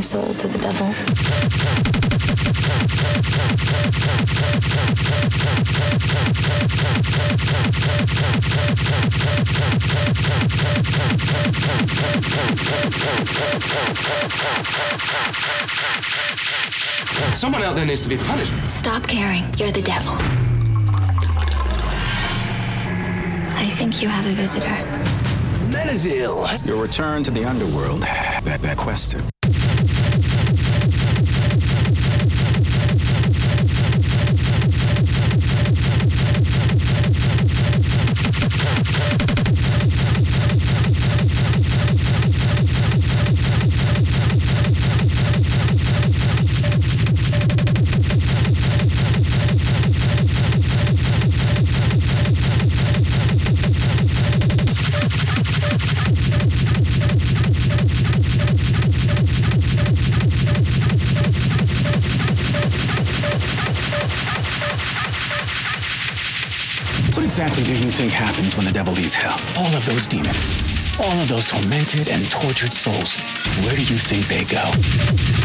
my soul to the devil? Someone out there needs to be punished. Stop caring. You're the devil. I think you have a visitor. Amenadiel. Your return to the underworld. That, that exactly do you think happens when the devil leaves hell? All of those demons, all of those tormented and tortured souls, where do you think they go?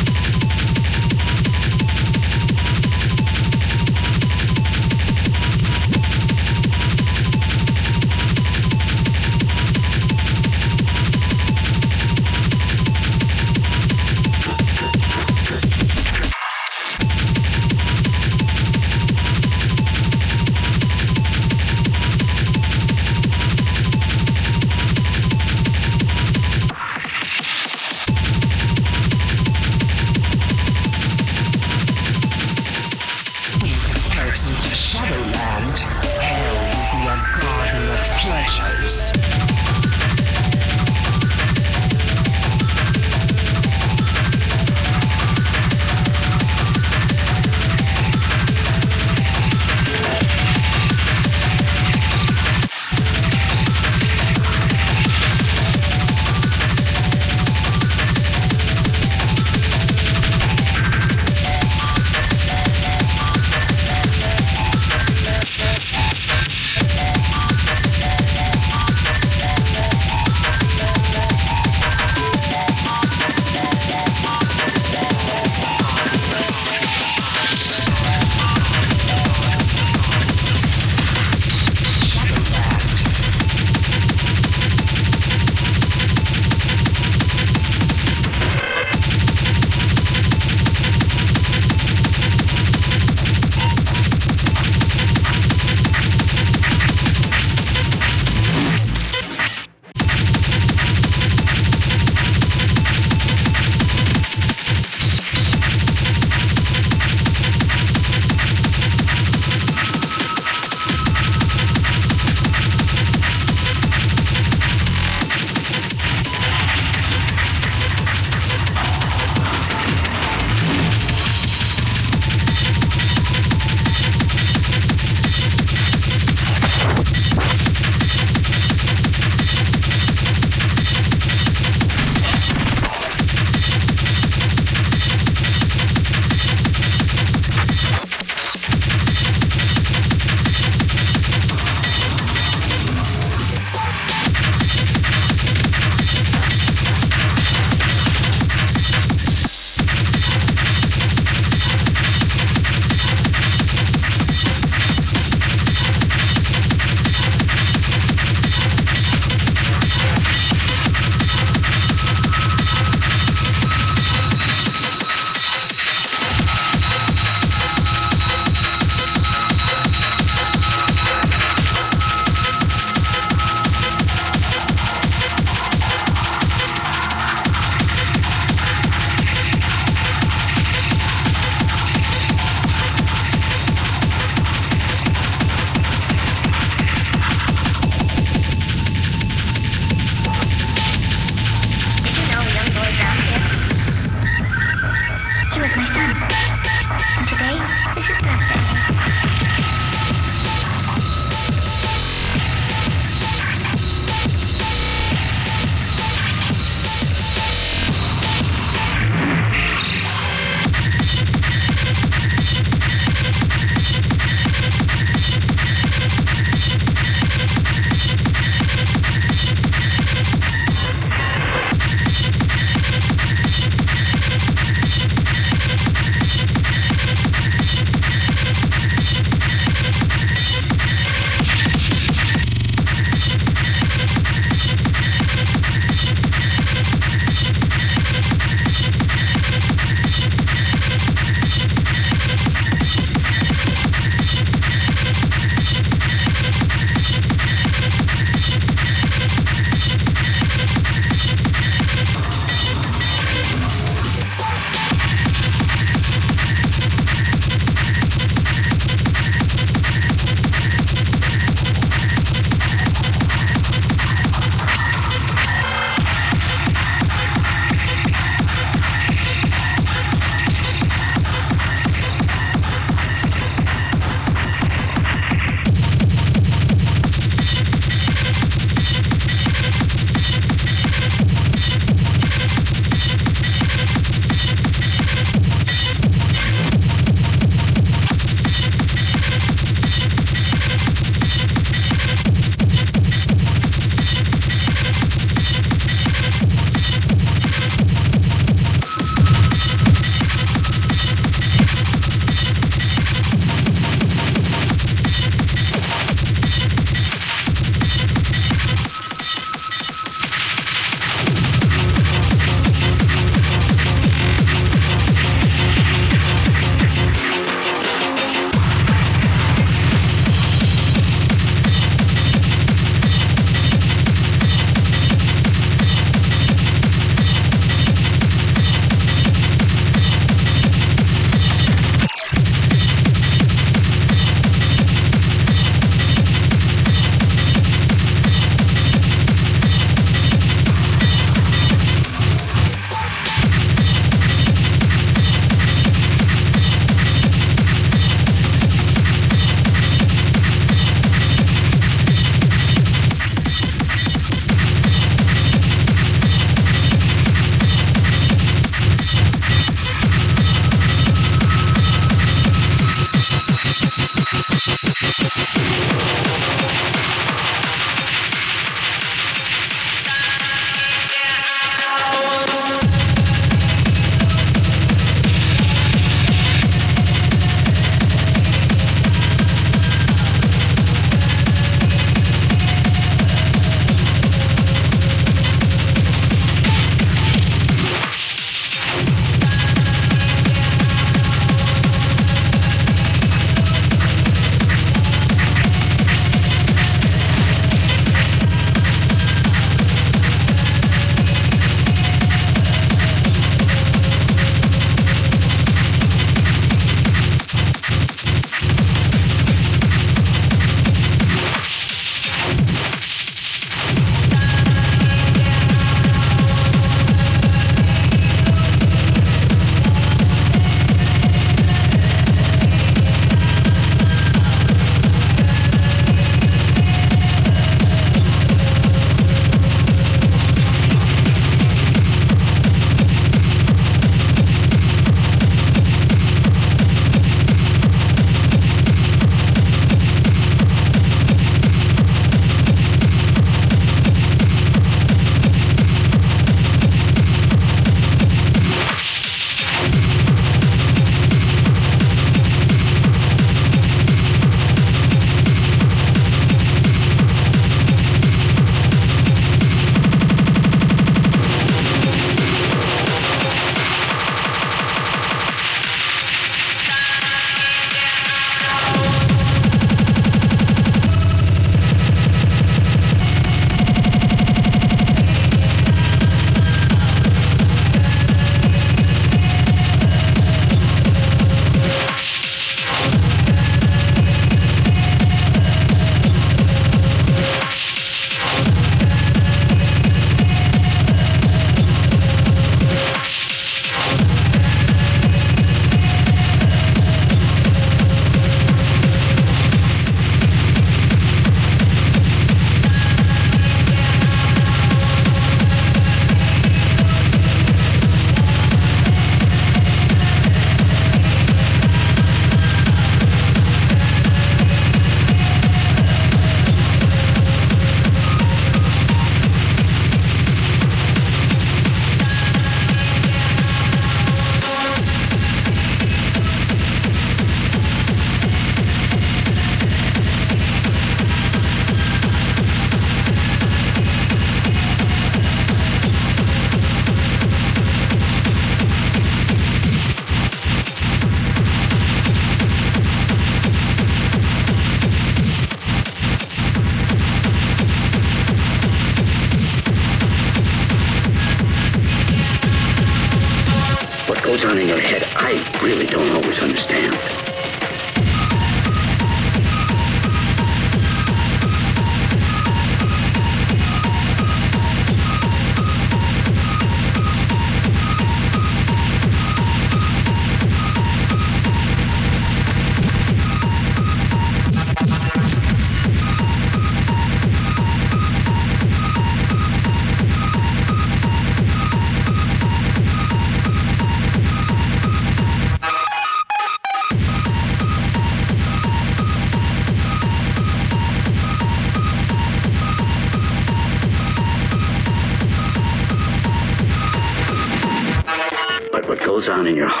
But what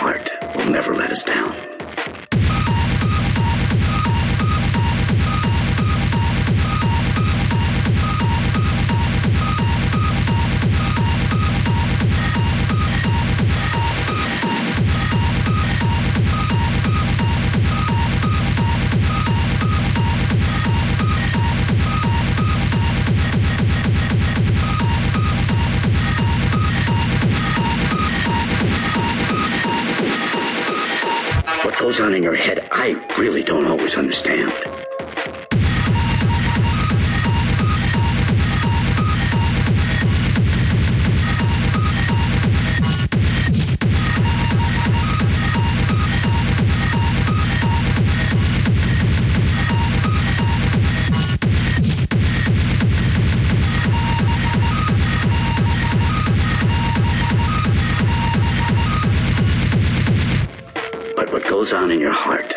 goes on in your head, I really don't always understand. Goes on in your heart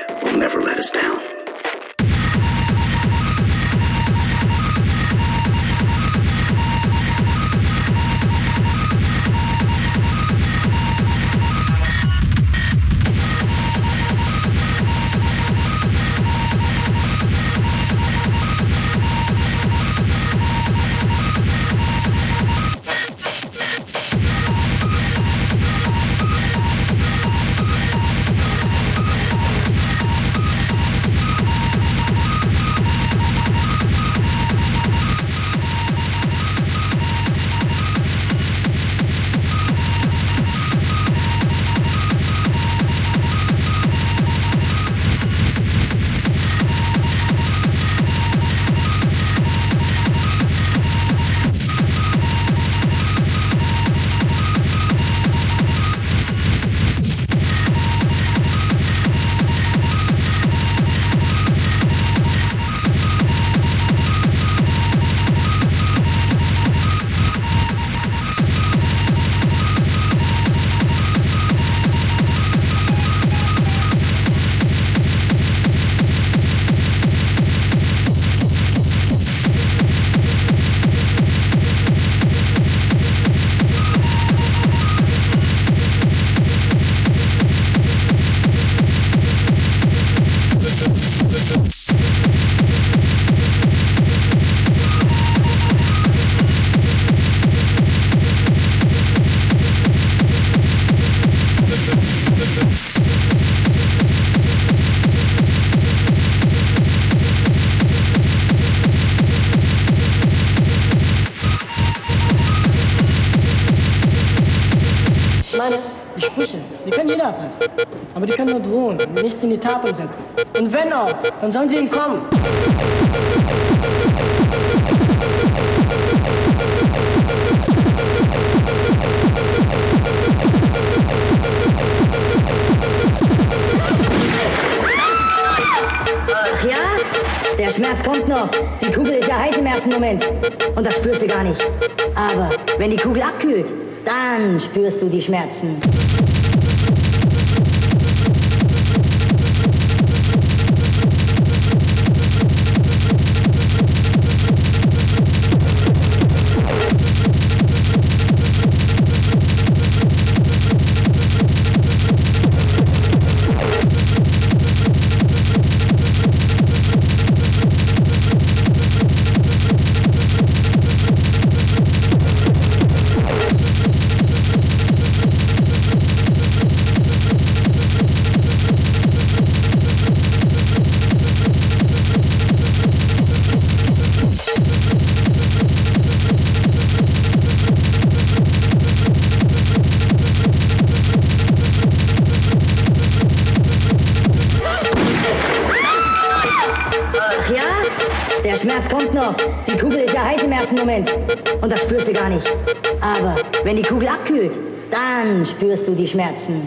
Aber die können nur drohen, nichts in die Tat umsetzen. Und wenn auch, dann sollen sie ihm kommen. Ach ja? Der Schmerz kommt noch. Die Kugel ist ja heiß im ersten Moment. Und das spürst du gar nicht. Aber wenn die Kugel abkühlt, dann spürst du die Schmerzen. Noch, die Kugel ist ja heiß im ersten Moment. Und das spürst du gar nicht. Aber wenn die Kugel abkühlt, dann spürst du die Schmerzen.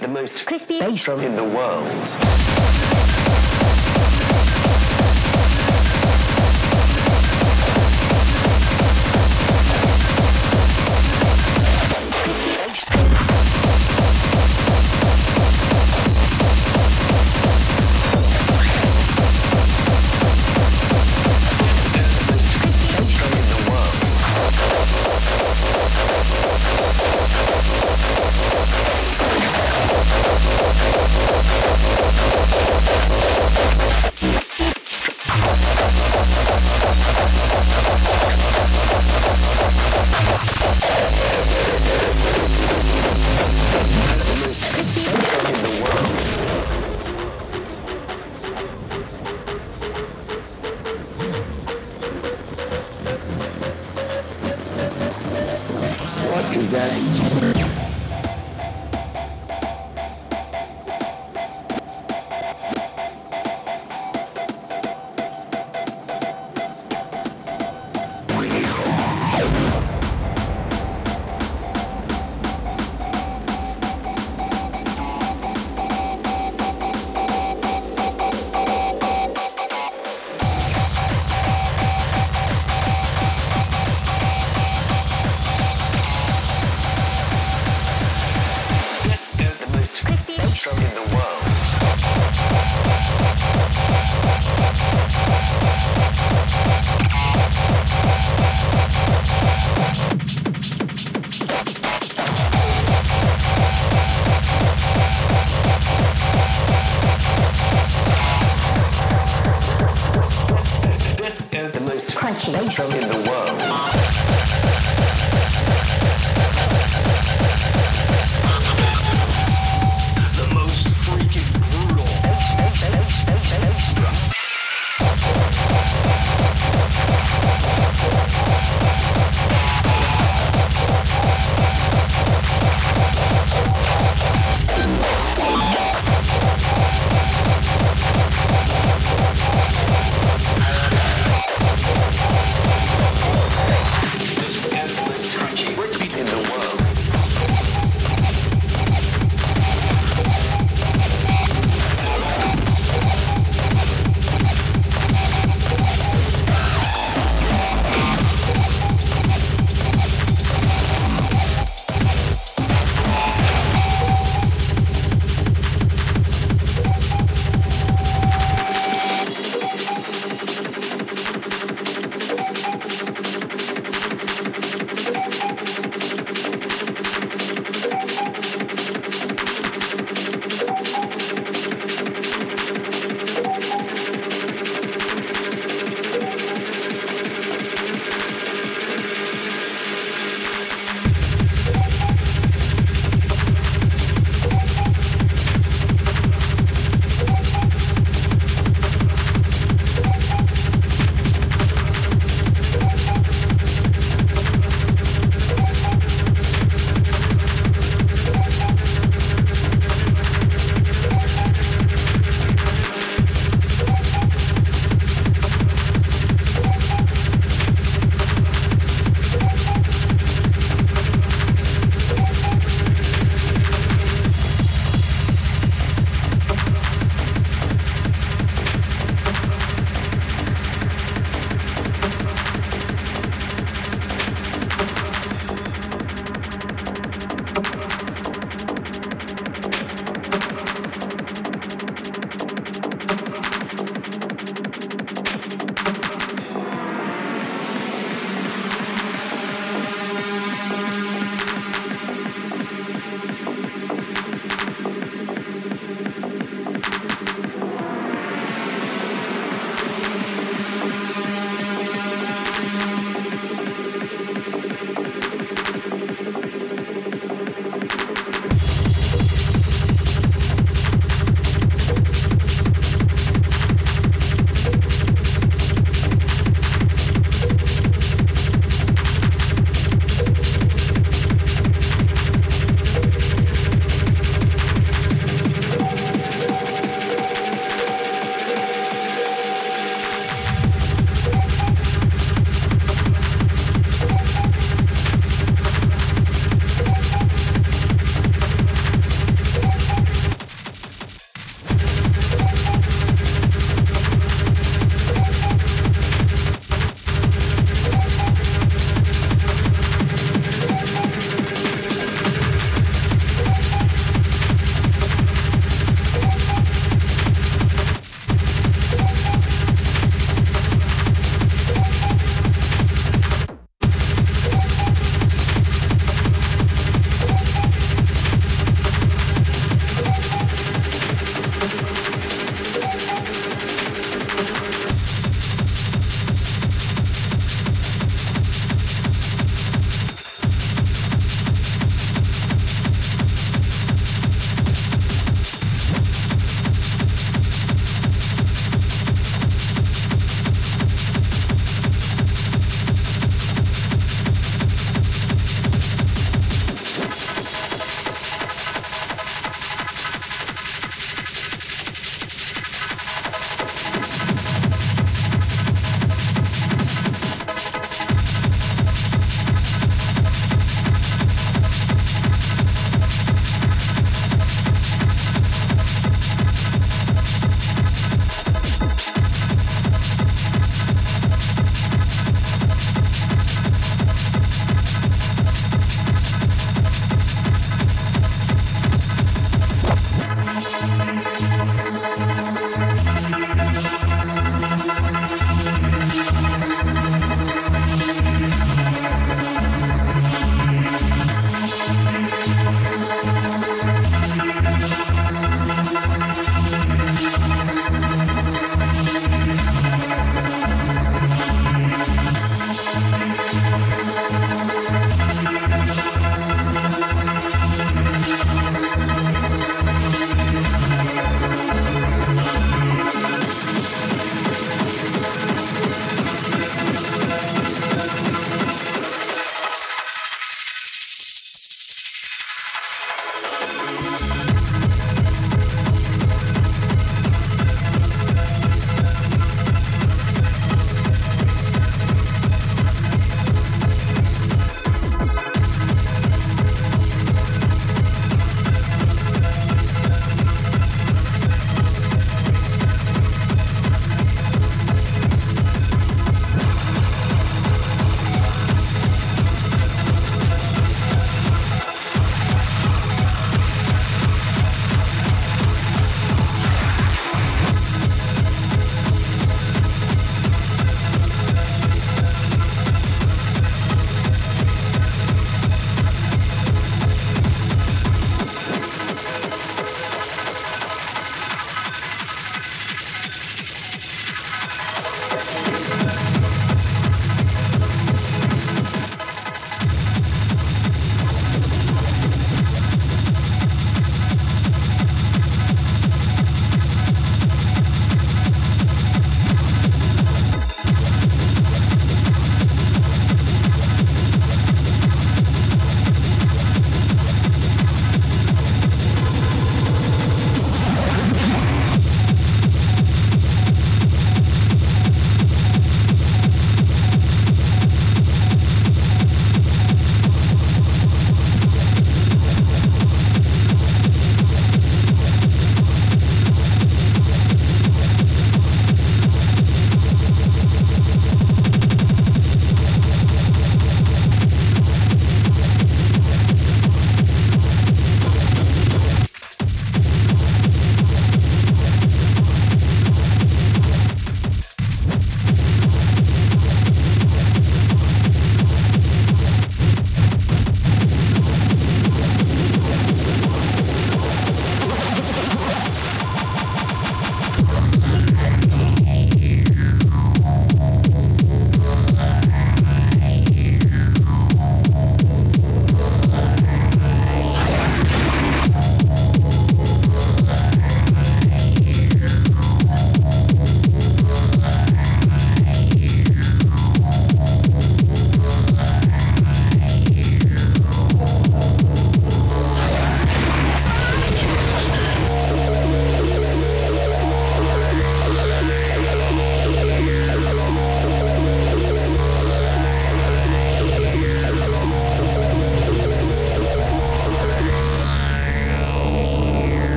The most Crispy. drum in the world.